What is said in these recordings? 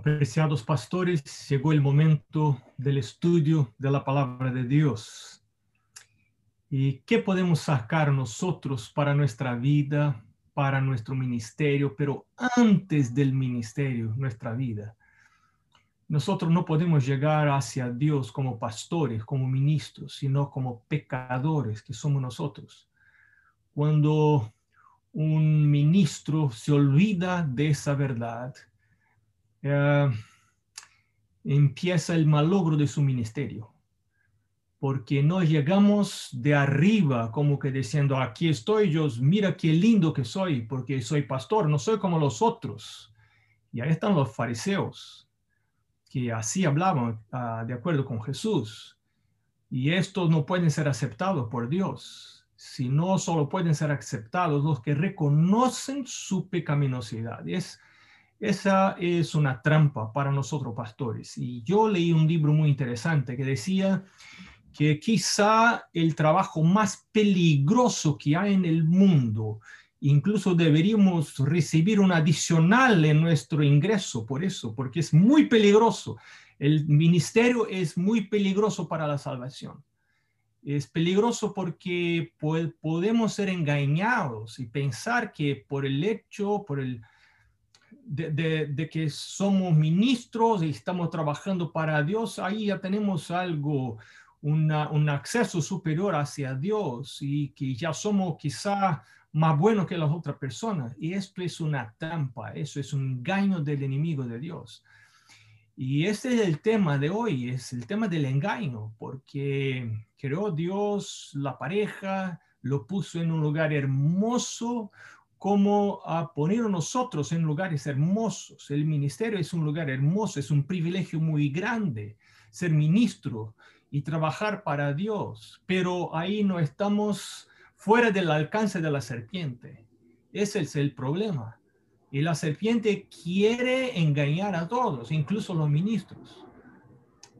Apreciados pastores, llegó el momento del estudio de la palabra de Dios. ¿Y qué podemos sacar nosotros para nuestra vida, para nuestro ministerio, pero antes del ministerio, nuestra vida? Nosotros no podemos llegar hacia Dios como pastores, como ministros, sino como pecadores que somos nosotros. Cuando un ministro se olvida de esa verdad, eh, empieza el malogro de su ministerio, porque no llegamos de arriba como que diciendo, aquí estoy yo, mira qué lindo que soy, porque soy pastor, no soy como los otros. Y ahí están los fariseos, que así hablaban uh, de acuerdo con Jesús. Y estos no pueden ser aceptados por Dios, sino solo pueden ser aceptados los que reconocen su pecaminosidad. Es, esa es una trampa para nosotros pastores. Y yo leí un libro muy interesante que decía que quizá el trabajo más peligroso que hay en el mundo, incluso deberíamos recibir un adicional en nuestro ingreso por eso, porque es muy peligroso. El ministerio es muy peligroso para la salvación. Es peligroso porque podemos ser engañados y pensar que por el hecho, por el, de, que somos ministros y estamos trabajando para Dios, ahí ya tenemos algo, un acceso superior hacia Dios y que ya somos quizá más buenos que las otras personas. Y esto es una trampa, eso es un engaño del enemigo de Dios. Y este es el tema de hoy, es el tema del engaño, porque creó Dios la pareja, lo puso en un lugar hermoso, como a poner a nosotros en lugares hermosos. El ministerio es un lugar hermoso, es un privilegio muy grande ser ministro y trabajar para Dios, pero ahí no estamos fuera del alcance de la serpiente. Ese es el problema. Y la serpiente quiere engañar a todos, incluso los ministros.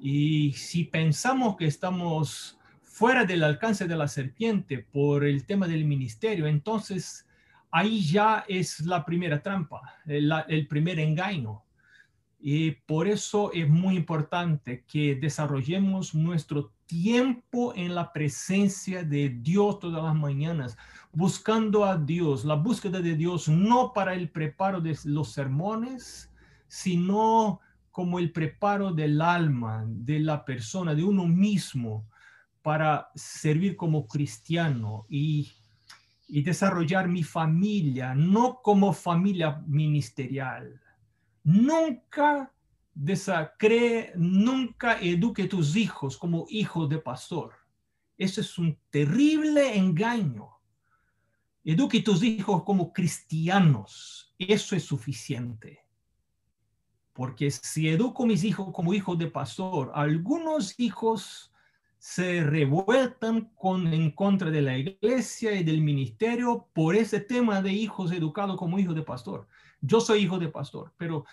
Y si pensamos que estamos fuera del alcance de la serpiente por el tema del ministerio, entonces ahí ya es la primera trampa, el, primer engaño. Y por eso es muy importante que desarrollemos nuestro tiempo en la presencia de Dios todas las mañanas, buscando a Dios, la búsqueda de Dios no para el preparo de los sermones, sino como el preparo del alma, de la persona, de uno mismo, para servir como cristiano y y desarrollar mi familia, no como familia ministerial. Nunca desacree, nunca eduque tus hijos como hijos de pastor. Eso es un terrible engaño. Eduque tus hijos como cristianos. Eso es suficiente. Porque si educo mis hijos como hijos de pastor, algunos hijos se revueltan con, en contra de la iglesia y del ministerio por ese tema de hijos educados como hijos de pastor. Yo soy hijo de pastor, pero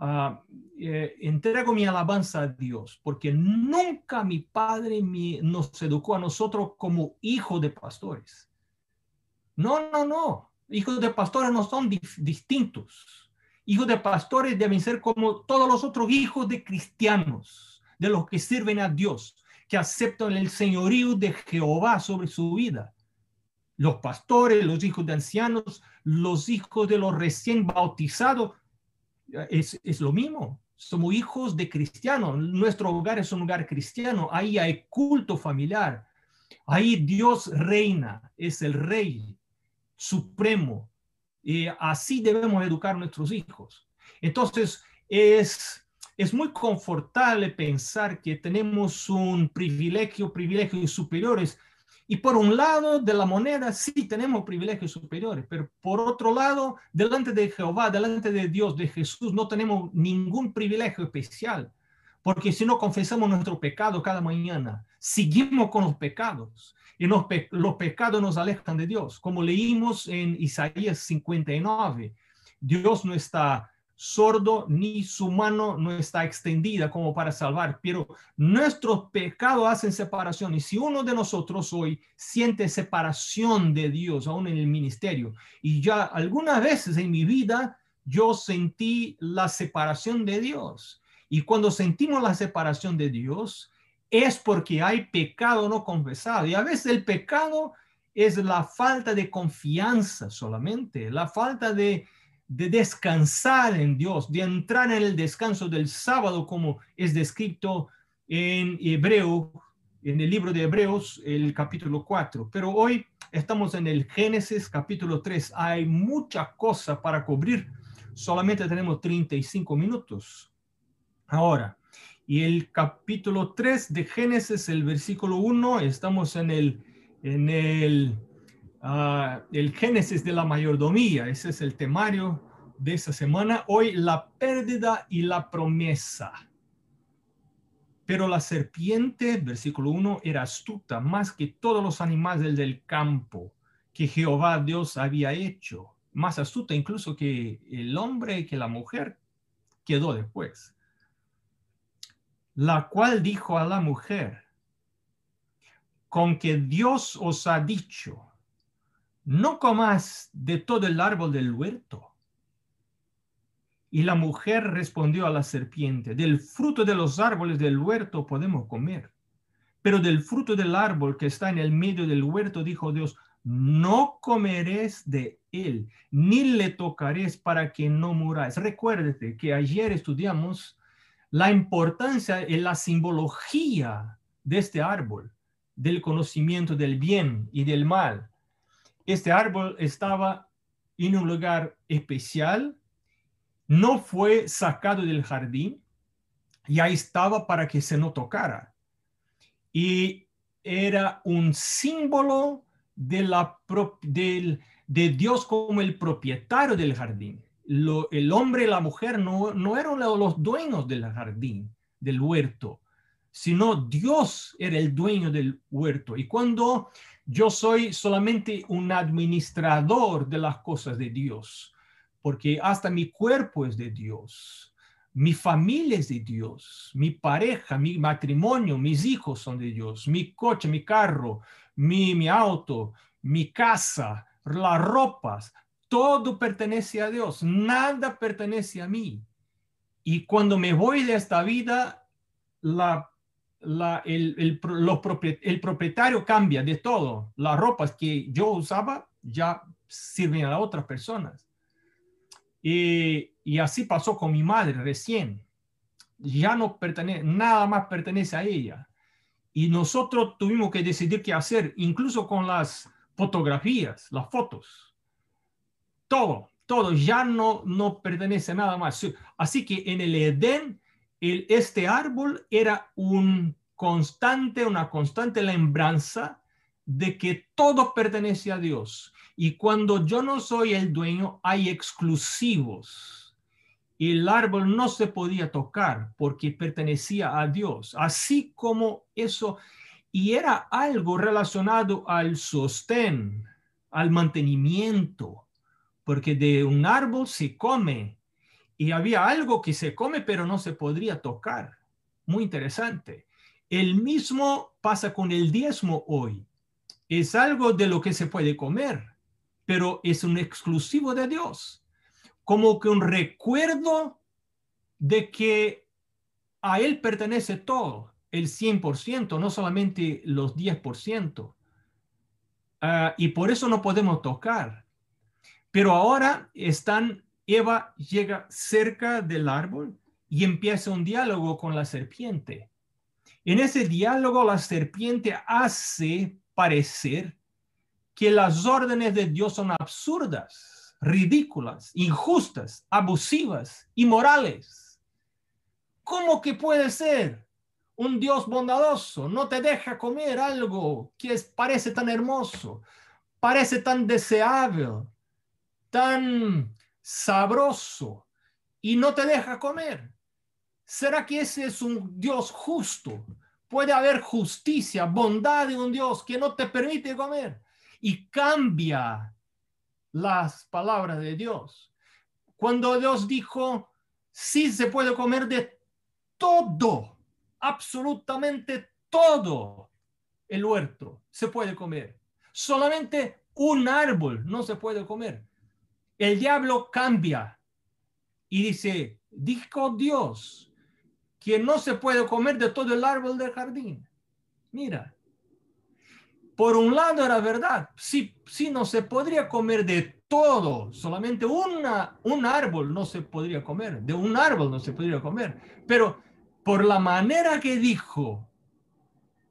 uh, eh, entrego mi alabanza a Dios, porque nunca mi padre nos educó a nosotros como hijos de pastores. No, no, no. Hijos de pastores no son distintos. Hijos de pastores deben ser como todos los otros hijos de cristianos, de los que sirven a Dios que aceptan el señorío de Jehová sobre su vida. Los pastores, los hijos de ancianos, los hijos de los recién bautizados, es, es lo mismo. Somos hijos de cristianos. Nuestro hogar es un hogar cristiano. Ahí hay culto familiar. Ahí Dios reina, es el rey supremo. Y así debemos educar a nuestros hijos. Entonces, es es muy confortable pensar que tenemos un privilegio, privilegios superiores. Y por un lado de la moneda sí tenemos privilegios superiores, pero por otro lado, delante de Jehová, delante de Dios, de Jesús, no tenemos ningún privilegio especial. Porque si no confesamos nuestro pecado cada mañana, seguimos con los pecados y los, los pecados nos alejan de Dios. Como leímos en Isaías 59, Dios no está sordo ni su mano no está extendida como para salvar, pero nuestros pecados hacen separación. Y si uno de nosotros hoy siente separación de Dios, aún en el ministerio, y ya algunas veces en mi vida yo sentí la separación de Dios. Y cuando sentimos la separación de Dios, es porque hay pecado no confesado. Y a veces el pecado es la falta de confianza solamente, la falta de, descansar en Dios, de entrar en el descanso del sábado, como es descrito en Hebreo, en el libro de Hebreos, el capítulo 4. Pero hoy estamos en el Génesis capítulo 3. Hay mucha cosa para cubrir. Solamente tenemos 35 minutos. Ahora, y el capítulo 3 de Génesis, el versículo 1, estamos en el, en el, ah, el Génesis de la mayordomía. Ese es el temario de esta semana. Hoy, la pérdida y la promesa. Pero la serpiente, versículo 1, era astuta más que todos los animales del campo que Jehová Dios había hecho. Más astuta incluso que el hombre que la mujer quedó después la cual dijo a la mujer, con que Dios os ha dicho, no comas de todo el árbol del huerto. Y la mujer respondió a la serpiente, del fruto de los árboles del huerto podemos comer, pero del fruto del árbol que está en el medio del huerto, dijo Dios, no comeréis de él, ni le tocaréis para que no muráis. Recuérdate que ayer estudiamos la importancia en la simbología de este árbol, del conocimiento del bien y del mal. Este árbol estaba en un lugar especial, no fue sacado del jardín, y ahí estaba para que se no tocara. Y era un símbolo de, la, de Dios como el propietario del jardín el hombre y la mujer no, no eran los dueños del jardín, del huerto, sino Dios era el dueño del huerto. Y cuando yo soy solamente un administrador de las cosas de Dios, porque hasta mi cuerpo es de Dios, mi familia es de Dios, mi pareja, mi matrimonio, mis hijos son de Dios, mi coche, mi carro, mi, mi auto, mi casa, las ropas, todo pertenece a Dios, nada pertenece a mí. Y cuando me voy de esta vida, la, el, el, propietario cambia de todo. Las ropas que yo usaba ya sirven a otras personas. Y, y así pasó con mi madre recién. Ya no pertenece, nada más pertenece a ella. Y nosotros tuvimos que decidir qué hacer, incluso con las fotografías, las fotos todo, todo, ya no, no pertenece nada más. Así que en el Edén, este árbol era un constante, una constante lembranza de que todo pertenece a Dios. Y cuando yo no soy el dueño, hay exclusivos. El árbol no se podía tocar porque pertenecía a Dios. Así como eso, y era algo relacionado al sostén, al mantenimiento, porque de un árbol se come y había algo que se come pero no se podría tocar. Muy interesante. El mismo pasa con el diezmo hoy. Es algo de lo que se puede comer, pero es un exclusivo de Dios. Como que un recuerdo de que a Él pertenece todo, el 100%, no solamente los 10%. Ah, y por eso no podemos tocar. Pero ahora están, Eva llega cerca del árbol y empieza un diálogo con la serpiente. En ese diálogo la serpiente hace parecer que las órdenes de Dios son absurdas, ridículas, injustas, abusivas, inmorales. ¿Cómo que puede ser? Un Dios bondadoso no te deja comer algo que parece tan hermoso, parece tan deseable, tan sabroso y no te deja comer? ¿Será que ese es un Dios justo? Puede haber justicia, bondad de un Dios que no te permite comer y cambia las palabras de Dios. Cuando Dios dijo, sí se puede comer de todo, absolutamente todo el huerto se puede comer. Solamente un árbol no se puede comer el diablo cambia y dice, dijo Dios que no se puede comer de todo el árbol del jardín. Mira, por un lado era verdad, sí, sí no se podría comer de todo, solamente una, un árbol no se podría comer, de un árbol no se podría comer, pero por la manera que dijo,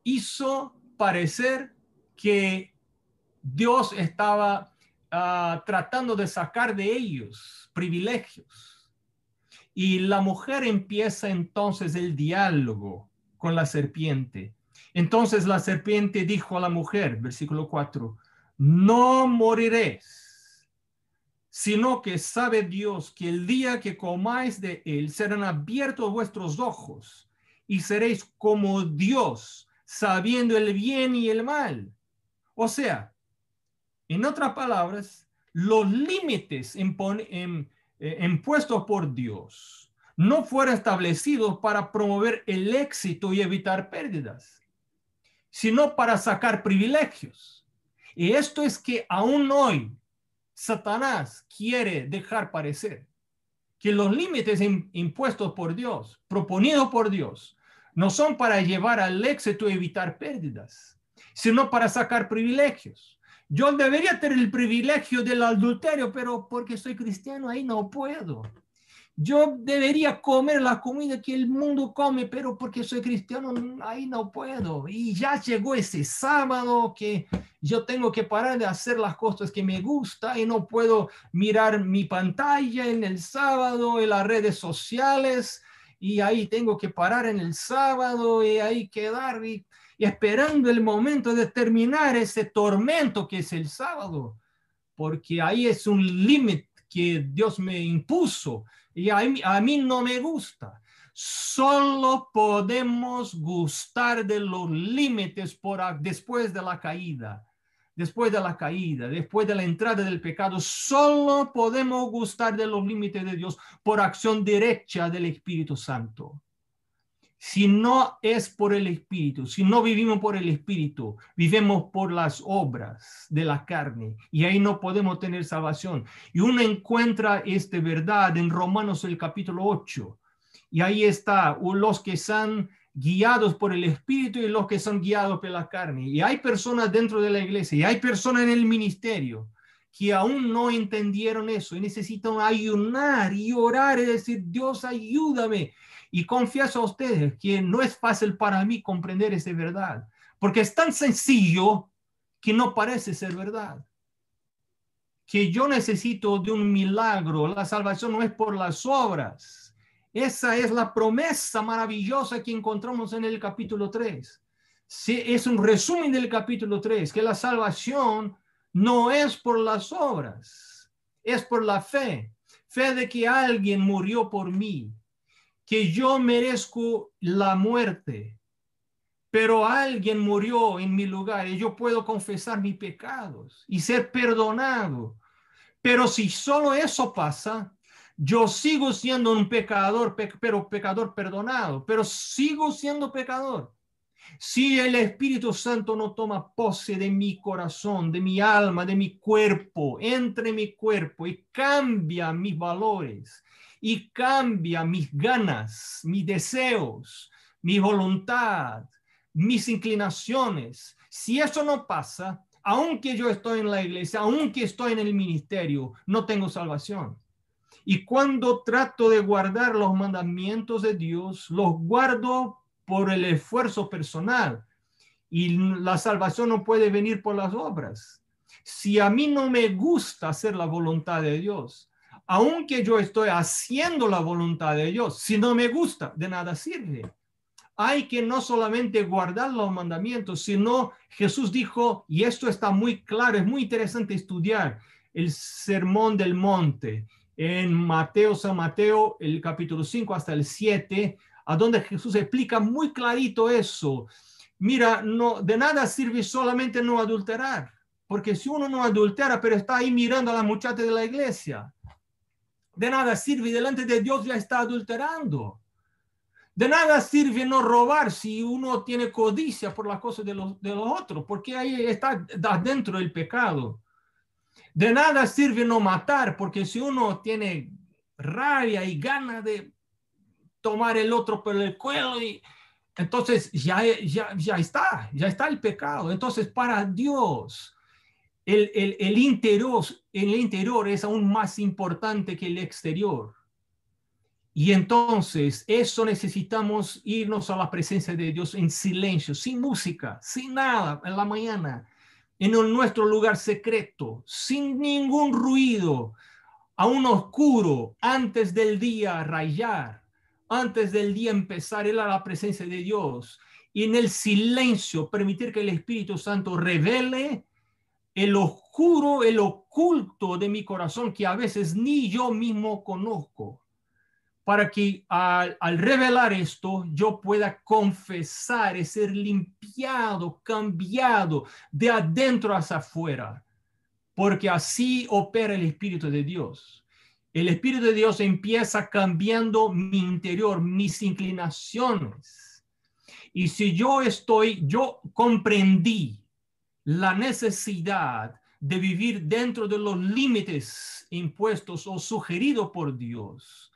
hizo parecer que Dios estaba ah, tratando de sacar de ellos privilegios. Y la mujer empieza entonces el diálogo con la serpiente. Entonces la serpiente dijo a la mujer, versículo 4, no moriréis, sino que sabe Dios que el día que comáis de él serán abiertos vuestros ojos y seréis como Dios, sabiendo el bien y el mal. O sea, en otras palabras, los límites eh, impuestos por Dios no fueron establecidos para promover el éxito y evitar pérdidas, sino para sacar privilegios. Y esto es que aún hoy Satanás quiere dejar parecer que los límites impuestos por Dios, proponidos por Dios, no son para llevar al éxito y evitar pérdidas, sino para sacar privilegios. Yo debería tener el privilegio del adulterio, pero porque soy cristiano ahí no puedo. Yo debería comer la comida que el mundo come, pero porque soy cristiano ahí no puedo. Y ya llegó ese sábado que yo tengo que parar de hacer las cosas que me gusta y no puedo mirar mi pantalla en el sábado, en las redes sociales y ahí tengo que parar en el sábado y ahí quedar y, esperando el momento de terminar ese tormento que es el sábado, porque ahí es un límite que Dios me impuso y a mí, a mí no me gusta. Solo podemos gustar de los límites por, después de la caída después de la caída, después de la entrada del pecado, solo podemos gustar de los límites de Dios por acción derecha del Espíritu Santo. Si no es por el Espíritu, si no vivimos por el Espíritu, vivimos por las obras de la carne y ahí no podemos tener salvación. Y uno encuentra esta verdad en Romanos el capítulo 8. Y ahí está, los que están guiados por el Espíritu y los que son guiados por la carne. Y hay personas dentro de la iglesia y hay personas en el ministerio que aún no entendieron eso y necesitan ayunar y orar y decir, Dios ayúdame. Y confieso a ustedes que no es fácil para mí comprender esa verdad, porque es tan sencillo que no parece ser verdad. Que yo necesito de un milagro, la salvación no es por las obras esa es la promesa maravillosa que encontramos en el capítulo 3. es un resumen del capítulo 3, que la salvación no es por las obras, es por la fe. Fe de que alguien murió por mí, que yo merezco la muerte, pero alguien murió en mi lugar y yo puedo confesar mis pecados y ser perdonado. Pero si solo eso pasa, yo sigo siendo un pecador, pero pecador perdonado, pero sigo siendo pecador. Si el Espíritu Santo no toma pose de mi corazón, de mi alma, de mi cuerpo, entre mi cuerpo y cambia mis valores y cambia mis ganas, mis deseos, mi voluntad, mis inclinaciones, si eso no pasa, aunque yo estoy en la iglesia, aunque estoy en el ministerio, no tengo salvación. Y cuando trato de guardar los mandamientos de Dios, los guardo por el esfuerzo personal. Y la salvación no puede venir por las obras. Si a mí no me gusta hacer la voluntad de Dios, aunque yo estoy haciendo la voluntad de Dios, si no me gusta, de nada sirve. Hay que no solamente guardar los mandamientos, sino Jesús dijo, y esto está muy claro, es muy interesante estudiar el sermón del monte en Mateo, San Mateo, el capítulo 5 hasta el 7, a donde Jesús explica muy clarito eso. Mira, no, de nada sirve solamente no adulterar, porque si uno no adultera, pero está ahí mirando a la muchacha de la iglesia, de nada sirve, delante de Dios ya está adulterando. De nada sirve no robar si uno tiene codicia por las cosas de los, de otros, porque ahí está dentro el pecado. De nada sirve no matar, porque si uno tiene rabia y gana de tomar el otro por el cuello y entonces ya, ya, ya está, ya está el pecado. Entonces para Dios el, el, el, interior, el interior es aún más importante que el exterior. Y entonces eso necesitamos irnos a la presencia de Dios en silencio, sin música, sin nada, en la mañana, en nuestro lugar secreto, sin ningún ruido, aún oscuro, antes del día rayar antes del día empezar, a la presencia de Dios y en el silencio permitir que el Espíritu Santo revele el oscuro, el oculto de mi corazón que a veces ni yo mismo conozco, para que al, revelar esto yo pueda confesar y ser limpiado, cambiado de adentro hacia afuera, porque así opera el Espíritu de Dios el Espíritu de Dios empieza cambiando mi interior, mis inclinaciones. Y si yo estoy, yo comprendí la necesidad de vivir dentro de los límites impuestos o sugeridos por Dios,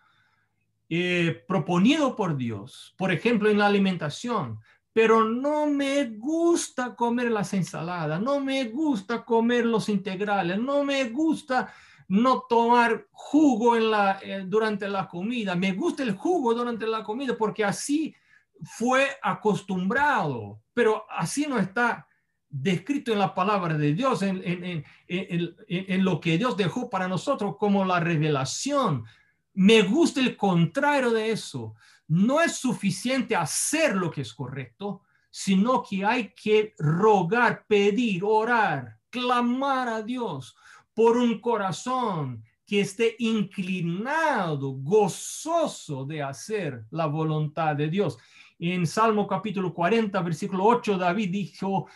eh, proponido por Dios, por ejemplo, en la alimentación, pero no me gusta comer las ensaladas, no me gusta comer los integrales, no me gusta no tomar jugo eh, durante la comida. Me gusta el jugo durante la comida porque así fue acostumbrado, pero así no está descrito en la palabra de Dios, en, en, en, en, lo que Dios dejó para nosotros como la revelación. Me gusta el contrario de eso. No es suficiente hacer lo que es correcto, sino que hay que rogar, pedir, orar, clamar a Dios por un corazón que esté inclinado, gozoso de hacer la voluntad de Dios. En Salmo capítulo 40, versículo 8, David dijo,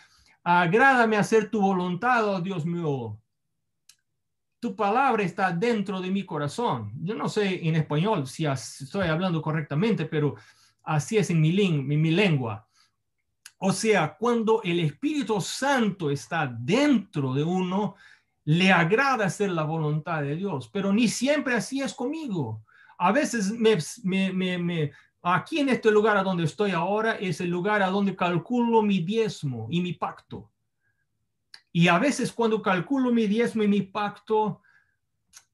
agrádame hacer tu voluntad, oh Dios mío. Tu palabra está dentro de mi corazón. Yo no sé en español si estoy hablando correctamente, pero así es en mi, en mi lengua. O sea, cuando el Espíritu Santo está dentro de uno, le agrada hacer la voluntad de Dios, pero ni siempre así es conmigo. A veces me, aquí en este lugar a donde estoy ahora es el lugar a donde calculo mi diezmo y mi pacto. Y a veces cuando calculo mi diezmo y mi pacto,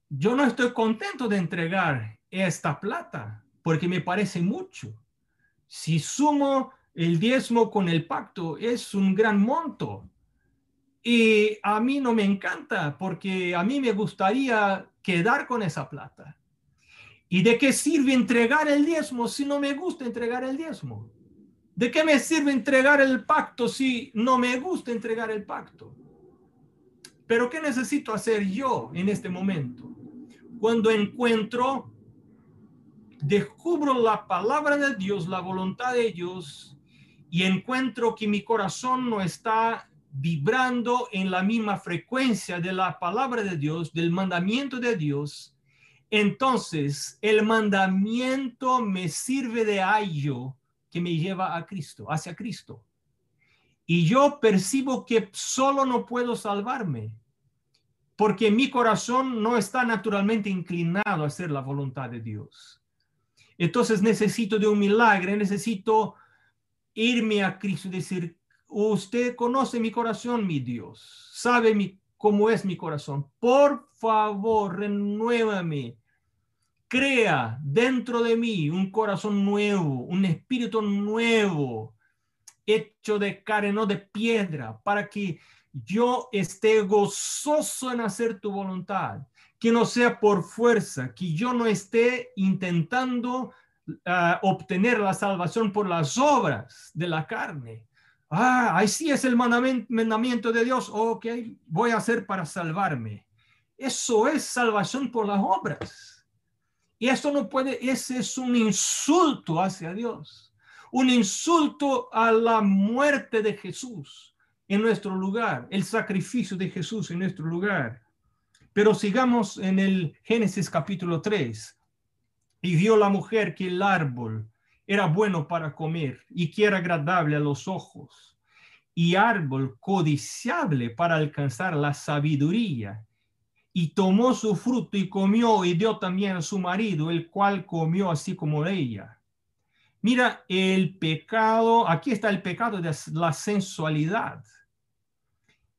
yo no estoy contento de entregar esta plata porque me parece mucho. Si sumo el diezmo con el pacto, es un gran monto. Y a mí no me encanta porque a mí me gustaría quedar con esa plata. ¿Y de qué sirve entregar el diezmo si no me gusta entregar el diezmo? ¿De qué me sirve entregar el pacto si no me gusta entregar el pacto? Pero ¿qué necesito hacer yo en este momento? Cuando encuentro, descubro la palabra de Dios, la voluntad de Dios, y encuentro que mi corazón no está vibrando en la misma frecuencia de la palabra de Dios, del mandamiento de Dios, entonces el mandamiento me sirve de ayo que me lleva a Cristo, hacia Cristo. Y yo percibo que solo no puedo salvarme, porque mi corazón no está naturalmente inclinado a hacer la voluntad de Dios. Entonces necesito de un milagro, necesito irme a Cristo y decir, Usted conoce mi corazón, mi Dios. Sabe mi, cómo es mi corazón. Por favor, renuévame. Crea dentro de mí un corazón nuevo, un espíritu nuevo, hecho de carne, no de piedra, para que yo esté gozoso en hacer tu voluntad. Que no sea por fuerza, que yo no esté intentando ah, obtener la salvación por las obras de la carne, Ah, ahí sí es el mandamiento de Dios. Ok, voy a hacer para salvarme. Eso es salvación por las obras. Y eso no puede, ese es un insulto hacia Dios. Un insulto a la muerte de Jesús en nuestro lugar, el sacrificio de Jesús en nuestro lugar. Pero sigamos en el Génesis capítulo 3. Y vio la mujer que el árbol era bueno para comer y que era agradable a los ojos, y árbol codiciable para alcanzar la sabiduría, y tomó su fruto y comió y dio también a su marido, el cual comió así como ella. Mira, el pecado, aquí está el pecado de la sensualidad.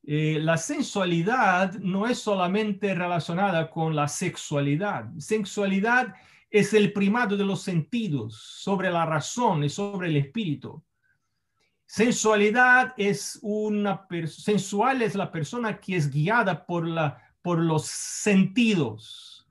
Eh, la sensualidad no es solamente relacionada con la sexualidad. Sexualidad es el primado de los sentidos sobre la razón y sobre el espíritu. Sensualidad es una sensual es la persona que es guiada por la por los sentidos,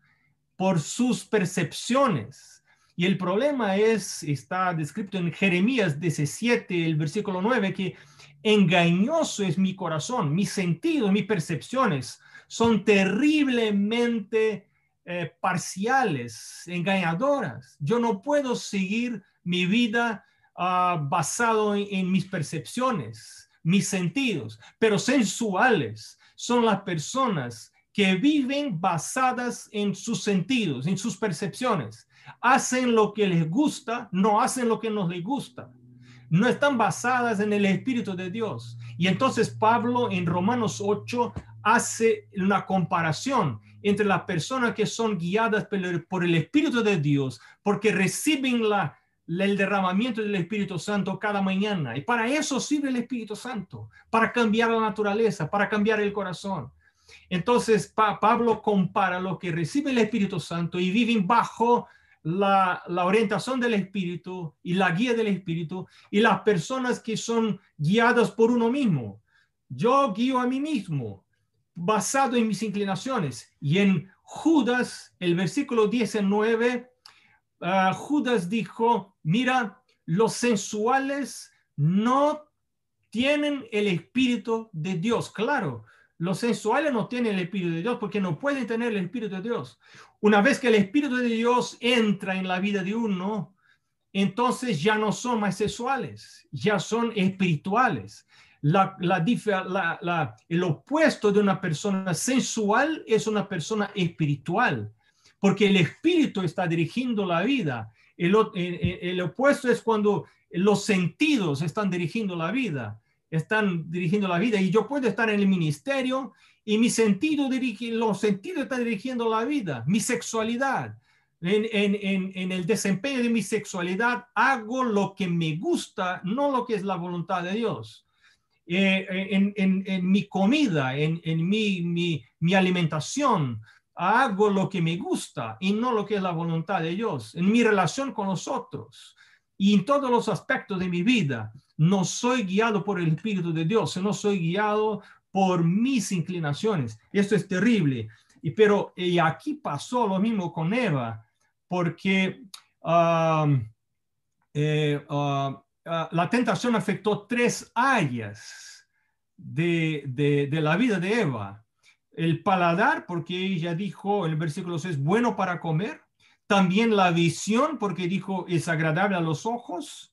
por sus percepciones. Y el problema es, está descrito en Jeremías 17, el versículo 9, que engañoso es mi corazón, mis sentidos, mis percepciones son terriblemente eh, parciales, engañadoras. Yo no puedo seguir mi vida ah, basado en mis percepciones, mis sentidos, pero sensuales son las personas que viven basadas en sus sentidos, en sus percepciones. Hacen lo que les gusta, no hacen lo que nos les gusta. No están basadas en el Espíritu de Dios. Y entonces Pablo en Romanos 8 hace una comparación entre las personas que son guiadas por el Espíritu de Dios, porque reciben la, el derramamiento del Espíritu Santo cada mañana. Y para eso sirve el Espíritu Santo, para cambiar la naturaleza, para cambiar el corazón. Entonces Pablo compara lo que recibe el Espíritu Santo y viven bajo la, orientación del Espíritu y la guía del Espíritu y las personas que son guiadas por uno mismo. Yo guío a mí mismo basado en mis inclinaciones. Y en Judas, el versículo 19, ah, Judas dijo, mira, los sensuales no tienen el Espíritu de Dios. Claro, los sensuales no tienen el Espíritu de Dios porque no pueden tener el Espíritu de Dios. Una vez que el Espíritu de Dios entra en la vida de uno, entonces ya no son más sexuales, ya son espirituales. La, la, el opuesto de una persona sensual es una persona espiritual, porque el espíritu está dirigiendo la vida. El, el opuesto es cuando los sentidos están dirigiendo la vida están dirigiendo la vida y yo puedo estar en el ministerio y mi sentido dirige, los sentidos están dirigiendo la vida, mi sexualidad. En, en, en, el desempeño de mi sexualidad hago lo que me gusta, no lo que es la voluntad de Dios. Eh, en, mi comida, en, mi, mi, mi alimentación, hago lo que me gusta y no lo que es la voluntad de Dios. En mi relación con los otros y en todos los aspectos de mi vida no soy guiado por el Espíritu de Dios, no soy guiado por mis inclinaciones. Esto es terrible. Y, pero y aquí pasó lo mismo con Eva, porque um, eh, uh, uh, la tentación afectó tres áreas de, la vida de Eva. El paladar, porque ella dijo el versículo 6, bueno para comer. También la visión, porque dijo, es agradable a los ojos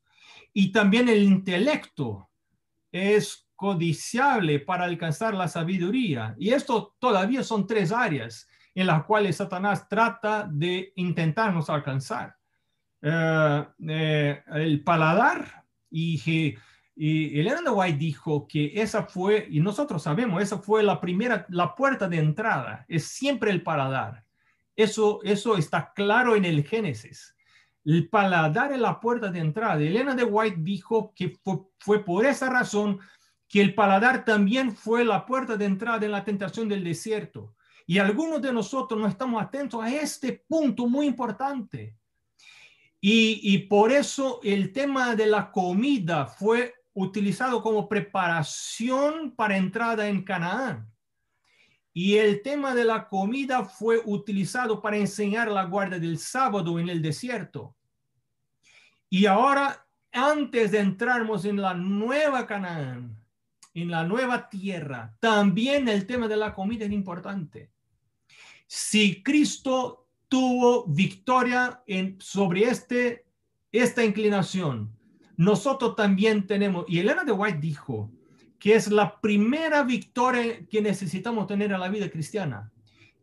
y también el intelecto es codiciable para alcanzar la sabiduría. Y esto todavía son tres áreas en las cuales Satanás trata de intentarnos alcanzar. Eh, eh, el paladar y, y Elena White dijo que esa fue, y nosotros sabemos, esa fue la primera, la puerta de entrada, es siempre el paladar. Eso, eso está claro en el Génesis el paladar es la puerta de entrada. Elena de White dijo que fue, por esa razón que el paladar también fue la puerta de entrada en la tentación del desierto. Y algunos de nosotros no estamos atentos a este punto muy importante. Y, por eso el tema de la comida fue utilizado como preparación para entrada en Canaán. Y el tema de la comida fue utilizado para enseñar la guardia del sábado en el desierto. Y ahora, antes de entrarnos en la nueva Canaán, en la nueva tierra, también el tema de la comida es importante. Si Cristo tuvo victoria en, sobre este, esta inclinación, nosotros también tenemos, y Elena de White dijo, que es la primera victoria que necesitamos tener en la vida cristiana.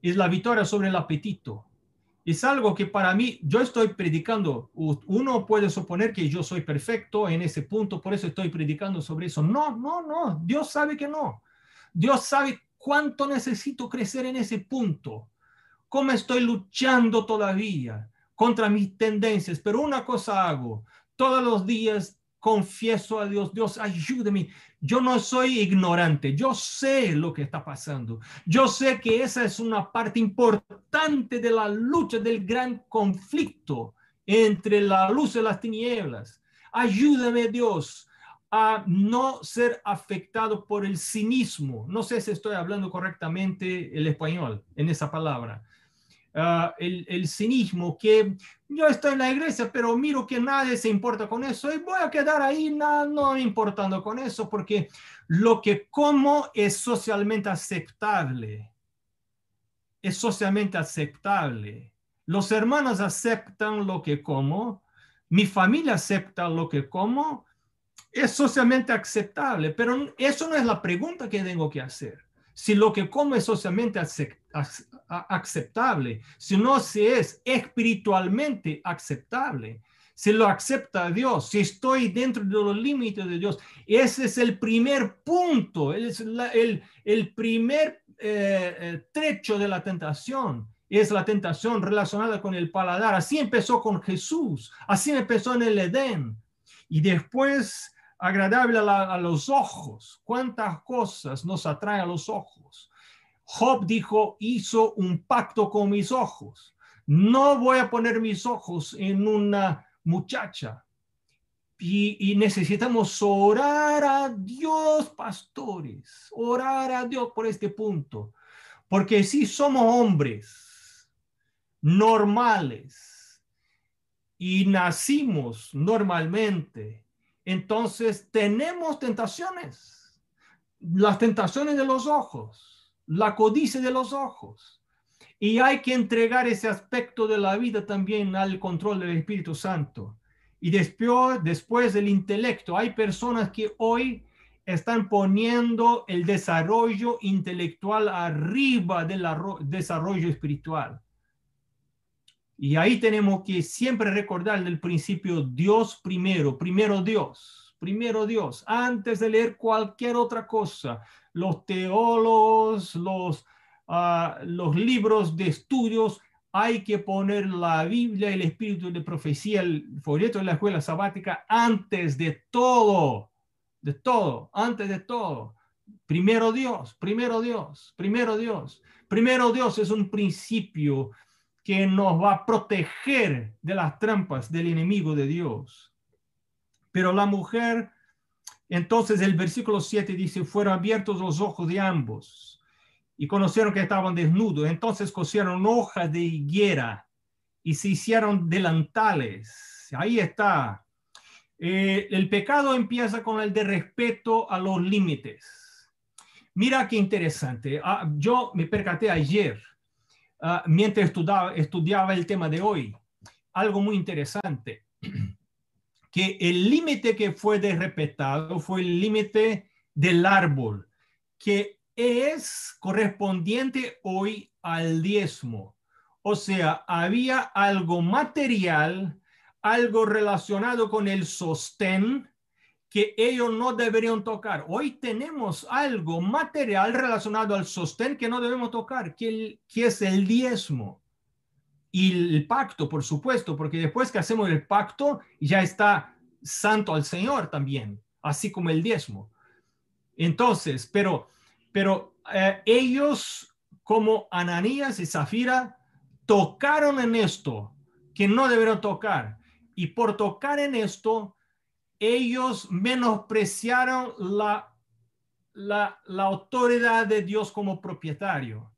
Es la victoria sobre el apetito. Es algo que para mí, yo estoy predicando, uno puede suponer que yo soy perfecto en ese punto, por eso estoy predicando sobre eso. No, no, no, Dios sabe que no. Dios sabe cuánto necesito crecer en ese punto, cómo estoy luchando todavía contra mis tendencias, pero una cosa hago, todos los días confieso a Dios, Dios, ayúdame. Yo no soy ignorante, yo sé lo que está pasando. Yo sé que esa es una parte importante de la lucha, del gran conflicto entre la luz y las tinieblas. Ayúdame, Dios, a no ser afectado por el cinismo. No sé si estoy hablando correctamente el español en esa palabra. Ah, el, el, cinismo, que yo estoy en la iglesia, pero miro que nadie se importa con eso y voy a quedar ahí nada, no importando con eso, porque lo que como es socialmente aceptable. Es socialmente aceptable. Los hermanos aceptan lo que como, mi familia acepta lo que como, es socialmente aceptable, pero eso no es la pregunta que tengo que hacer. Si lo que como es socialmente aceptable, si no si es espiritualmente aceptable, si lo acepta Dios, si estoy dentro de los límites de Dios, ese es el primer punto, es el, el, primer eh, eh, trecho de la tentación es la tentación relacionada con el paladar. Así empezó con Jesús, así empezó en el Edén. Y después agradable a, los ojos. ¿Cuántas cosas nos atraen a los ojos? Job dijo, hizo un pacto con mis ojos. No voy a poner mis ojos en una muchacha. Y, y, necesitamos orar a Dios, pastores, orar a Dios por este punto. Porque si somos hombres normales y nacimos normalmente, entonces tenemos tentaciones, las tentaciones de los ojos, la codicia de los ojos. Y hay que entregar ese aspecto de la vida también al control del Espíritu Santo. Y después, después del intelecto, hay personas que hoy están poniendo el desarrollo intelectual arriba del desarrollo espiritual. Y ahí tenemos que siempre recordar del principio Dios primero, primero Dios, primero Dios, antes de leer cualquier otra cosa. Los teólogos, los, ah, los libros de estudios, hay que poner la Biblia, el espíritu de profecía, el folleto de la escuela sabática antes de todo, de todo, antes de todo. Primero Dios, primero Dios, primero Dios. Primero Dios es un principio que nos va a proteger de las trampas del enemigo de Dios. Pero la mujer, entonces el versículo 7 dice, fueron abiertos los ojos de ambos y conocieron que estaban desnudos. Entonces cosieron hojas de higuera y se hicieron delantales. Ahí está. Eh, el pecado empieza con el de respeto a los límites. Mira qué interesante. Ah, yo me percaté ayer Ah, mientras estudiaba, estudiaba el tema de hoy, algo muy interesante, que el límite que fue respetado fue el límite del árbol, que es correspondiente hoy al diezmo. O sea, había algo material, algo relacionado con el sostén, que ellos no deberían tocar. Hoy tenemos algo material relacionado al sostén que no debemos tocar, que, es el diezmo. Y el pacto, por supuesto, porque después que hacemos el pacto, ya está santo al Señor también, así como el diezmo. Entonces, pero, pero eh, ellos como Ananías y Zafira tocaron en esto que no deberían tocar. Y por tocar en esto, ellos menospreciaron la, la, autoridad de Dios como propietario.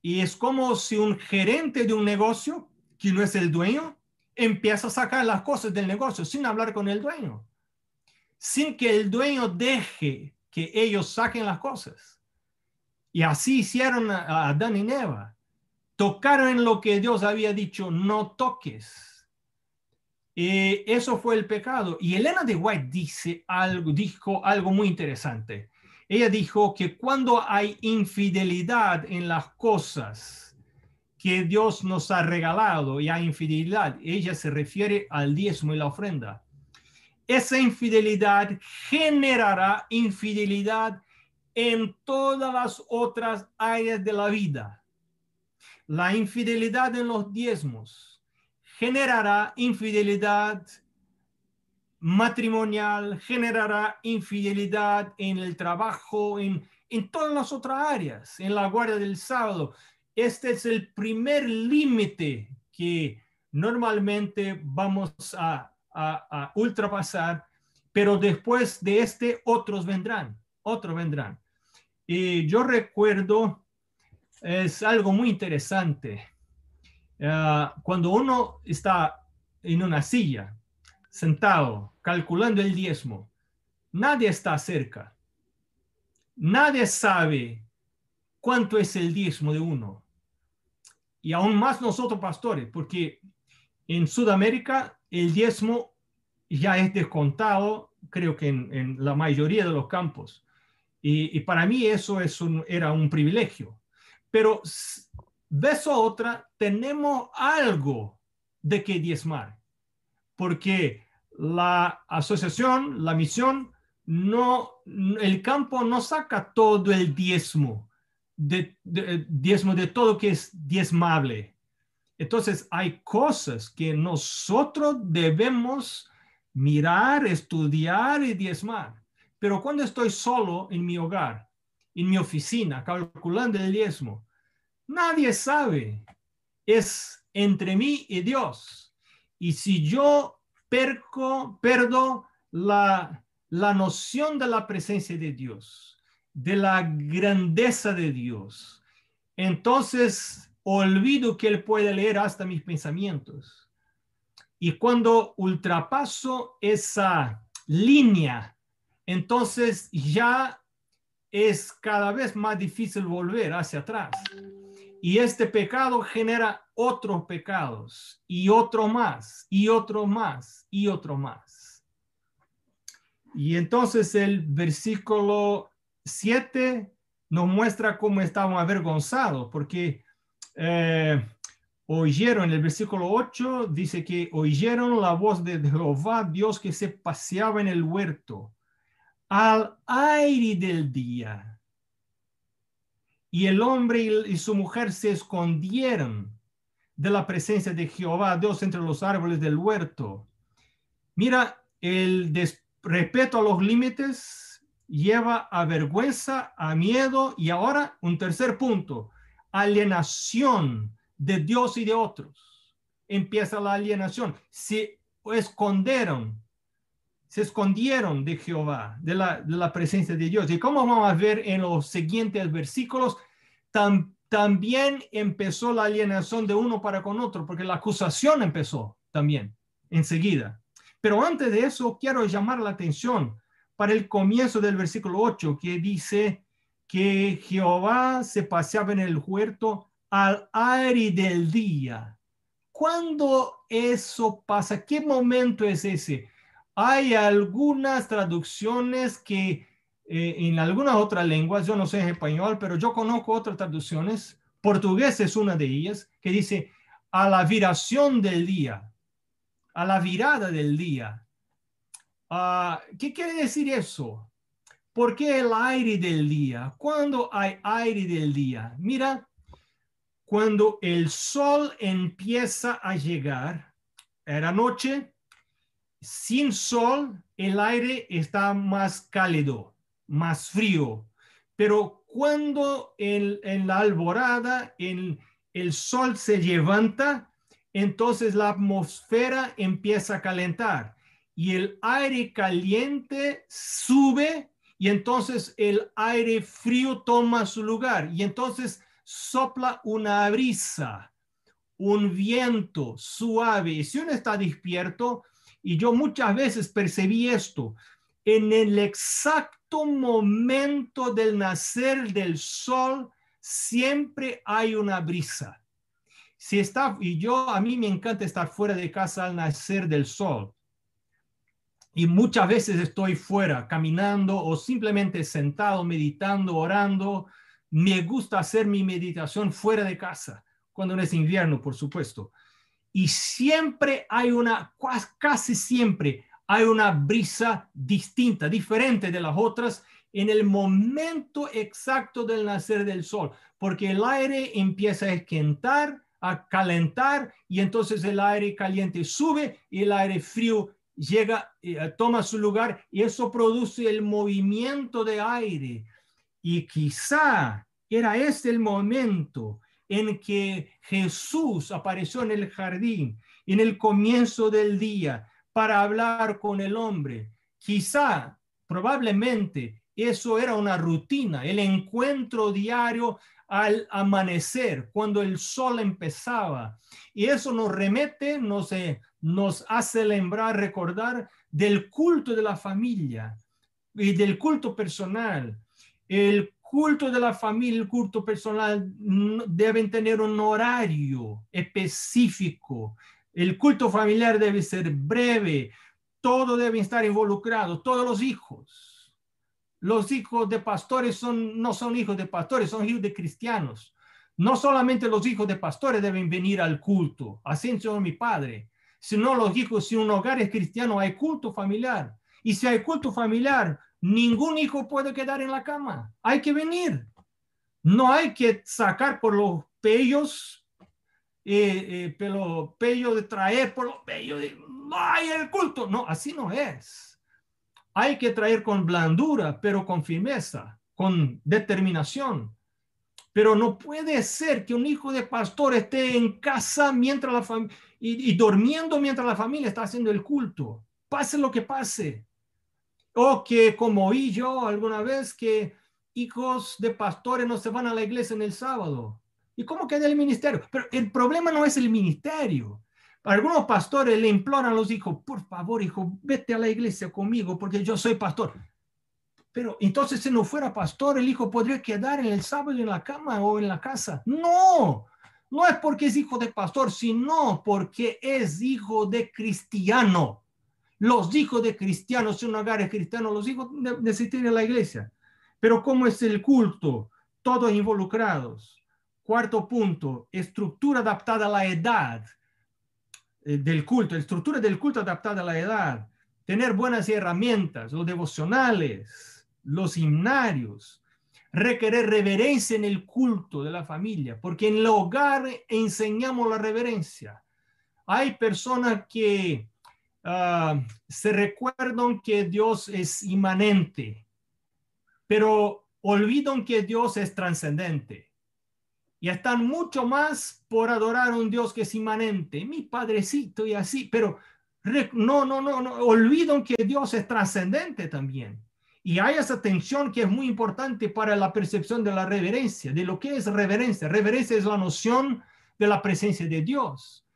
Y es como si un gerente de un negocio, que no es el dueño, empieza a sacar las cosas del negocio sin hablar con el dueño, sin que el dueño deje que ellos saquen las cosas. Y así hicieron a Adán y Eva. Tocaron en lo que Dios había dicho, no toques eh, eso fue el pecado. Y Elena de White dice algo, dijo algo muy interesante. Ella dijo que cuando hay infidelidad en las cosas que Dios nos ha regalado y hay infidelidad, ella se refiere al diezmo y la ofrenda. Esa infidelidad generará infidelidad en todas las otras áreas de la vida. La infidelidad en los diezmos generará infidelidad matrimonial, generará infidelidad en el trabajo, en, en todas las otras áreas, en la guardia del sábado. Este es el primer límite que normalmente vamos a, a, ultrapasar, pero después de este otros vendrán, otros vendrán. Y yo recuerdo, es algo muy interesante, ah, cuando uno está en una silla, sentado, calculando el diezmo, nadie está cerca. Nadie sabe cuánto es el diezmo de uno. Y aún más nosotros pastores, porque en Sudamérica el diezmo ya es descontado, creo que en, la mayoría de los campos. Y, para mí eso es era un privilegio. Pero de eso otra, tenemos algo de que diezmar, porque la asociación, la misión, no, el campo no saca todo el diezmo, de, diezmo de todo que es diezmable. Entonces hay cosas que nosotros debemos mirar, estudiar y diezmar. Pero cuando estoy solo en mi hogar, en mi oficina, calculando el diezmo, nadie sabe. Es entre mí y Dios. Y si yo perco, perdo la, la noción de la presencia de Dios, de la grandeza de Dios. Entonces olvido que Él puede leer hasta mis pensamientos. Y cuando ultrapaso esa línea, entonces ya es cada vez más difícil volver hacia atrás. Y este pecado genera otros pecados y otro más y otro más y otro más. Y entonces el versículo 7 nos muestra cómo estaban avergonzados, porque eh, oyeron, en el versículo 8 dice que oyeron la voz de Jehová, Dios que se paseaba en el huerto, al aire del día y el hombre y su mujer se escondieron de la presencia de Jehová, Dios entre los árboles del huerto. Mira, el respeto a los límites lleva a vergüenza, a miedo y ahora un tercer punto, alienación de Dios y de otros. Empieza la alienación. Se escondieron, se escondieron de Jehová, de la, presencia de Dios. Y como vamos a ver en los siguientes versículos, también empezó la alienación de uno para con otro, porque la acusación empezó también enseguida. Pero antes de eso, quiero llamar la atención para el comienzo del versículo 8, que dice que Jehová se paseaba en el huerto al aire del día. ¿Cuándo eso pasa? ¿Qué momento es ese? Hay algunas traducciones que eh, en algunas otras lenguas, yo no sé en español, pero yo conozco otras traducciones, portugués es una de ellas, que dice a la viración del día, a la virada del día. Ah, ¿Qué quiere decir eso? ¿Por qué el aire del día? ¿Cuándo hay aire del día? Mira, cuando el sol empieza a llegar, era noche, sin sol, el aire está más cálido, más frío. Pero cuando en, la alborada el, el sol se levanta, entonces la atmósfera empieza a calentar y el aire caliente sube y entonces el aire frío toma su lugar y entonces sopla una brisa, un viento suave. Y si uno está despierto, y yo muchas veces percibí esto. En el exacto momento del nacer del sol, siempre hay una brisa. Si está, y yo, a mí me encanta estar fuera de casa al nacer del sol. Y muchas veces estoy fuera, caminando o simplemente sentado, meditando, orando. Me gusta hacer mi meditación fuera de casa, cuando no es invierno, por supuesto y siempre hay una, casi siempre hay una brisa distinta, diferente de las otras, en el momento exacto del nacer del sol, porque el aire empieza a esquentar, a calentar, y entonces el aire caliente sube y el aire frío llega, eh, toma su lugar, y eso produce el movimiento de aire. Y quizá era este el momento en que Jesús apareció en el jardín, en el comienzo del día, para hablar con el hombre. Quizá, probablemente, eso era una rutina, el encuentro diario al amanecer, cuando el sol empezaba. Y eso nos remete, nos, eh, nos hace lembrar, recordar del culto de la familia y del culto personal. El culto de la familia, el culto personal deben tener un horario específico. El culto familiar debe ser breve. Todo debe estar involucrado, todos los hijos los hijos de pastores son, no son hijos de pastores, son hijos de cristianos. No solamente los hijos de pastores deben venir al culto, así enseñó mi padre, sino los hijos, si un hogar es cristiano, hay culto familiar. Y si hay culto familiar, ningún hijo puede quedar en la cama. Hay que venir. No hay que sacar por los pellos, eh, eh pelo, de traer por los pellos de, no hay el culto. No, así no es hay que traer con blandura, pero con firmeza, con determinación. Pero no puede ser que un hijo de pastor esté en casa mientras la familia y, durmiendo mientras la familia está haciendo el culto. Pase lo que pase. O que como oí yo alguna vez que hijos de pastores no se van a la iglesia en el sábado. ¿Y cómo queda el ministerio? Pero el problema no es el ministerio. Algunos pastores le imploran a los hijos, por favor, hijo, vete a la iglesia conmigo porque yo soy pastor. Pero entonces si no fuera pastor, el hijo podría quedar en el sábado en la cama o en la casa. No, no es porque es hijo de pastor, sino porque es hijo de cristiano. Los hijos de cristianos, si un hogar es cristiano, los hijos necesitan la iglesia. Pero ¿cómo es el culto? Todos involucrados. Cuarto punto, estructura adaptada a la edad. Eh, del culto, estructura del culto adaptada a la edad, tener buenas herramientas, los devocionales, los himnarios, requerir reverencia en el culto de la familia, porque en el hogar enseñamos la reverencia. Hay personas que ah, se recuerdan que Dios es inmanente, pero olvidan que Dios es trascendente y están mucho más por adorar a un Dios que es inmanente, mi padrecito y así, pero no, no, no, no, olvidan que Dios es trascendente también. Y hay esa tensión que es muy importante para la percepción de la reverencia, de lo que es reverencia. Reverencia es la noción de la presencia de Dios.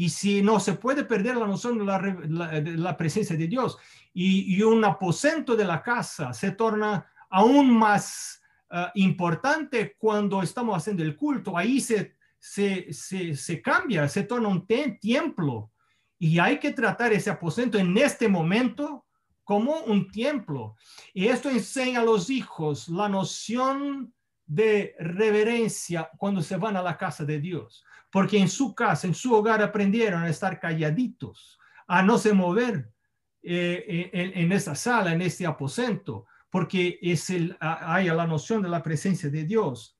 Y si no se puede perder la noción de la, presencia de Dios y, y un aposento de la casa se torna aún más Ah, importante cuando estamos haciendo el culto. Ahí se, se, se, cambia, se torna un templo. Y hay que tratar ese aposento en este momento como un templo. Y esto enseña a los hijos la noción de reverencia cuando se van a la casa de Dios. Porque en su casa, en su hogar, aprendieron a estar calladitos, a no se mover eh, en, en esa sala, en este aposento porque es el, hay la noción de la presencia de Dios.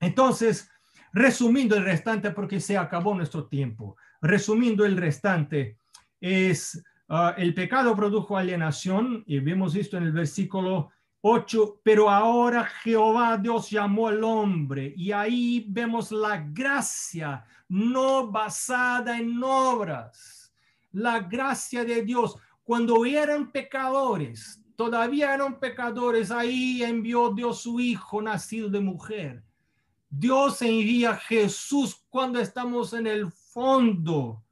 Entonces, resumiendo el restante, porque se acabó nuestro tiempo, resumiendo el restante, es ah, el pecado produjo alienación, y vemos esto en el versículo 8, pero ahora Jehová Dios llamó al hombre, y ahí vemos la gracia no basada en obras, la gracia de Dios. Cuando eran pecadores, todavía eran pecadores, ahí envió Dios su Hijo nacido de mujer. Dios envía Jesús cuando estamos en el fondo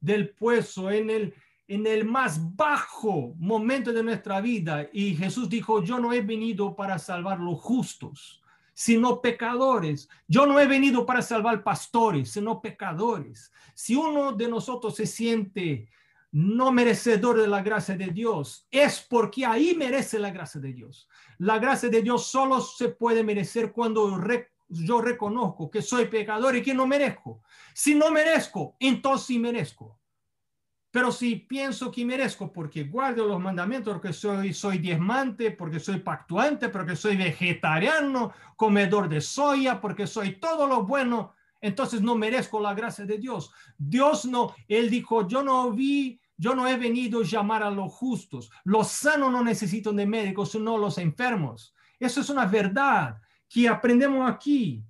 del puesto, en el, en el más bajo momento de nuestra vida. Y Jesús dijo, yo no he venido para salvar los justos, sino pecadores. Yo no he venido para salvar pastores, sino pecadores. Si uno de nosotros se siente no merecedor de la gracia de Dios, es porque ahí merece la gracia de Dios. La gracia de Dios solo se puede merecer cuando yo reconozco que soy pecador y que no merezco. Si no merezco, entonces sí merezco. Pero si pienso que merezco porque guardo los mandamientos, porque soy, soy diezmante, porque soy pactuante, porque soy vegetariano, comedor de soya, porque soy todo lo bueno, entonces no merezco la gracia de Dios. Dios no, Él dijo, yo no vi, yo no he venido a llamar a los justos. Los sanos no necesitan de médicos, sino los enfermos. Eso es una verdad que aprendemos aquí,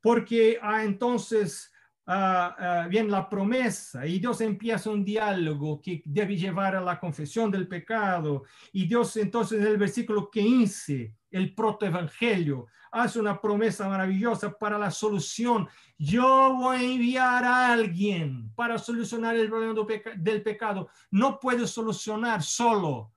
porque ah, entonces uh, viene la promesa y Dios empieza un diálogo que debe llevar a la confesión del pecado. Y Dios entonces en el versículo 15, el protoevangelio, hace una promesa maravillosa para la solución. Yo voy a enviar a alguien para solucionar el problema del pecado. No puede solucionar solo.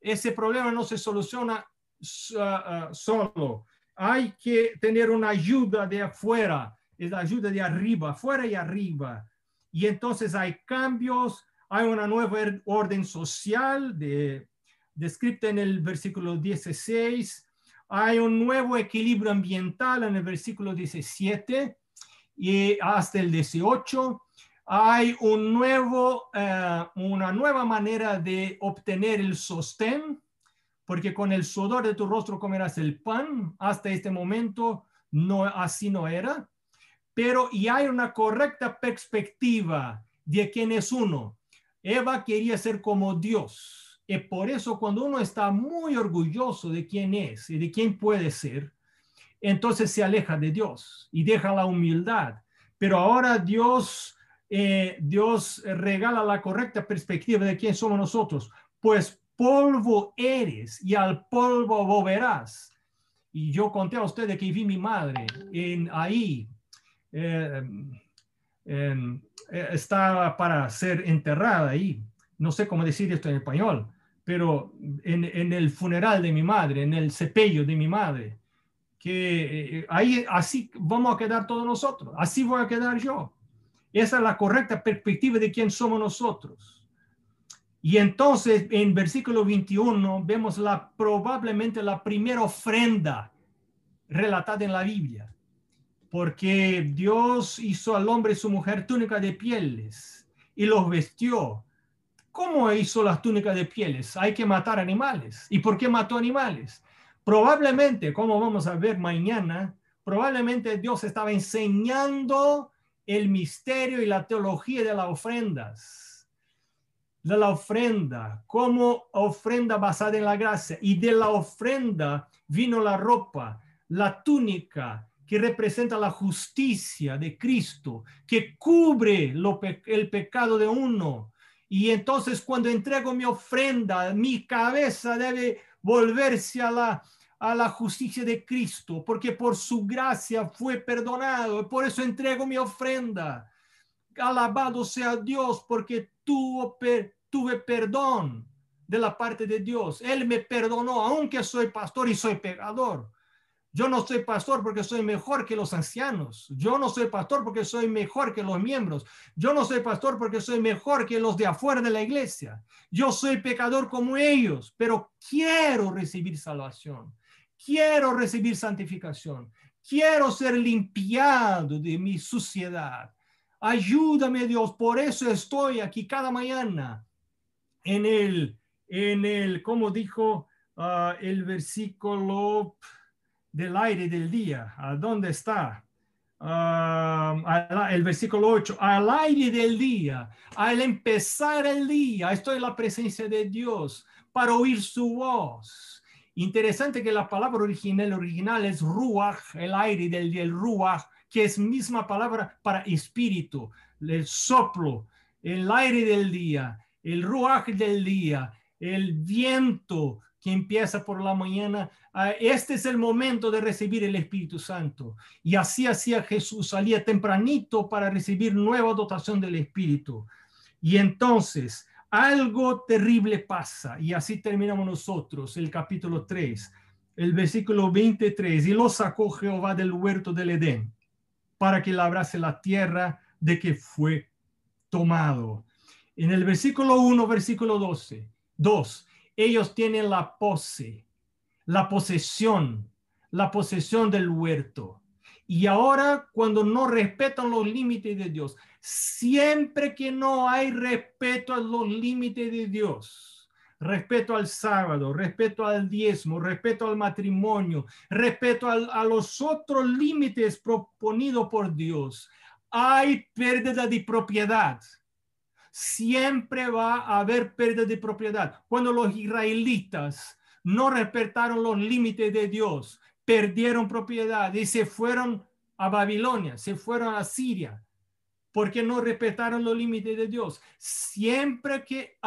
Ese problema no se soluciona solo. Hay que tener una ayuda de afuera es la ayuda de arriba, afuera y arriba. Y entonces hay cambios, hay una nueva orden social de, descrita en el versículo 16, hay un nuevo equilibrio ambiental en el versículo 17 y hasta el 18. Hay un nuevo, eh, una nueva manera de obtener el sostén, porque con el sudor de tu rostro comerás el pan. Hasta este momento no así no era pero y hay una correcta perspectiva de quién es uno. Eva quería ser como Dios. Y por eso cuando uno está muy orgulloso de quién es y de quién puede ser, entonces se aleja de Dios y deja la humildad. Pero ahora Dios, eh, Dios regala la correcta perspectiva de quién somos nosotros. Pues polvo eres y al polvo volverás. Y yo conté a ustedes que vi mi madre en ahí eh, eh, está para ser enterrada ahí. No sé cómo decir esto en español, pero en, el funeral de mi madre, en el sepello de mi madre, que eh, ahí así vamos a quedar todos nosotros, así voy a quedar yo. Esa es la correcta perspectiva de quién somos nosotros. Y entonces en versículo 21 vemos la, probablemente la primera ofrenda relatada en la Biblia porque Dios hizo al hombre y su mujer túnica de pieles y los vestió. ¿Cómo hizo las túnicas de pieles? Hay que matar animales. ¿Y por qué mató animales? Probablemente, como vamos a ver mañana, probablemente Dios estaba enseñando el misterio y la teología de las ofrendas. De la ofrenda, como ofrenda basada en la gracia. Y de la ofrenda vino la ropa, la túnica, que representa la justicia de Cristo, que cubre el pecado de uno. Y entonces cuando entrego mi ofrenda, mi cabeza debe volverse a la, a la justicia de Cristo, porque por su gracia fue perdonado. Por eso entrego mi ofrenda. Alabado sea Dios, porque tuve perdón de la parte de Dios. Él me perdonó, aunque soy pastor y soy pecador. Yo no soy pastor porque soy mejor que los ancianos. Yo no soy pastor porque soy mejor que los miembros. Yo no soy pastor porque soy mejor que los de afuera de la iglesia. Yo soy pecador como ellos, pero quiero recibir salvación. Quiero recibir santificación. Quiero ser limpiado de mi suciedad. Ayúdame Dios. Por eso estoy aquí cada mañana en el, en el, como dijo ah, el versículo del aire del día. ¿A dónde está? el versículo 8, al aire del día, al empezar el día, estoy en la presencia de Dios para oír su voz. Interesante que la palabra original, original es ruach, el aire del día, el ruach, que es misma palabra para espíritu, el soplo, el aire del día, el ruach del día, el viento que empieza por la mañana Ah, este es el momento de recibir el Espíritu Santo. Y así hacía Jesús, salía tempranito para recibir nueva dotación del Espíritu. Y entonces algo terrible pasa. Y así terminamos nosotros el capítulo 3, el versículo 23. Y lo sacó Jehová del huerto del Edén para que labrase la tierra de que fue tomado. En el versículo 1, versículo 12, 2, ellos tienen la pose la posesión, la posesión del huerto. y ahora cuando no respetan los límites de Dios. Siempre que no hay respeto a los límites de Dios, respeto al sábado, respeto al diezmo, respeto al matrimonio, respeto a los otros límites proponidos por Dios, hay pérdida de propiedad. Siempre va a haber pérdida de propiedad. Cuando los israelitas no respetaron los límites de Dios, perdieron propiedad y se fueron a Babilonia, se fueron a Siria, porque no respetaron los límites de Dios. Siempre que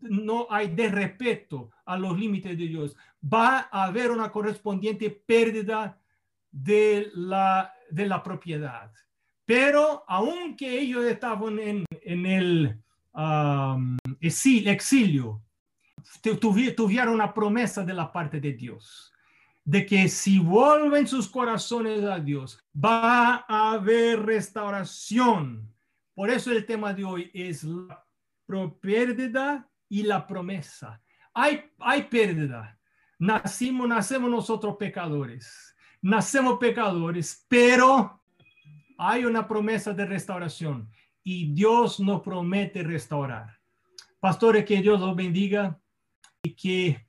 no hay de respeto a los límites de Dios, va a haber una correspondiente pérdida de la propiedad. Pero aunque ellos estaban en, el um, exilio, tuvieron una promesa de la parte de Dios de que si vuelven sus corazones a Dios, va a haber restauración. Por eso el tema de hoy es la pérdida y la promesa. Hay, hay pérdida. Nacimos, nacemos nosotros pecadores. Nacemos pecadores, pero hay una promesa de restauración y Dios nos promete restaurar. Pastores, que Dios los bendiga y que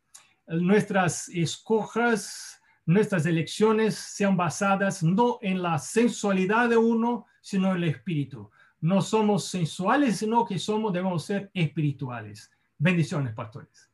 nuestras escojas, nuestras elecciones sean basadas no en la sensualidad de uno, sino en el espíritu. No somos sensuales, sino que somos, debemos ser espirituales. Bendiciones, pastores.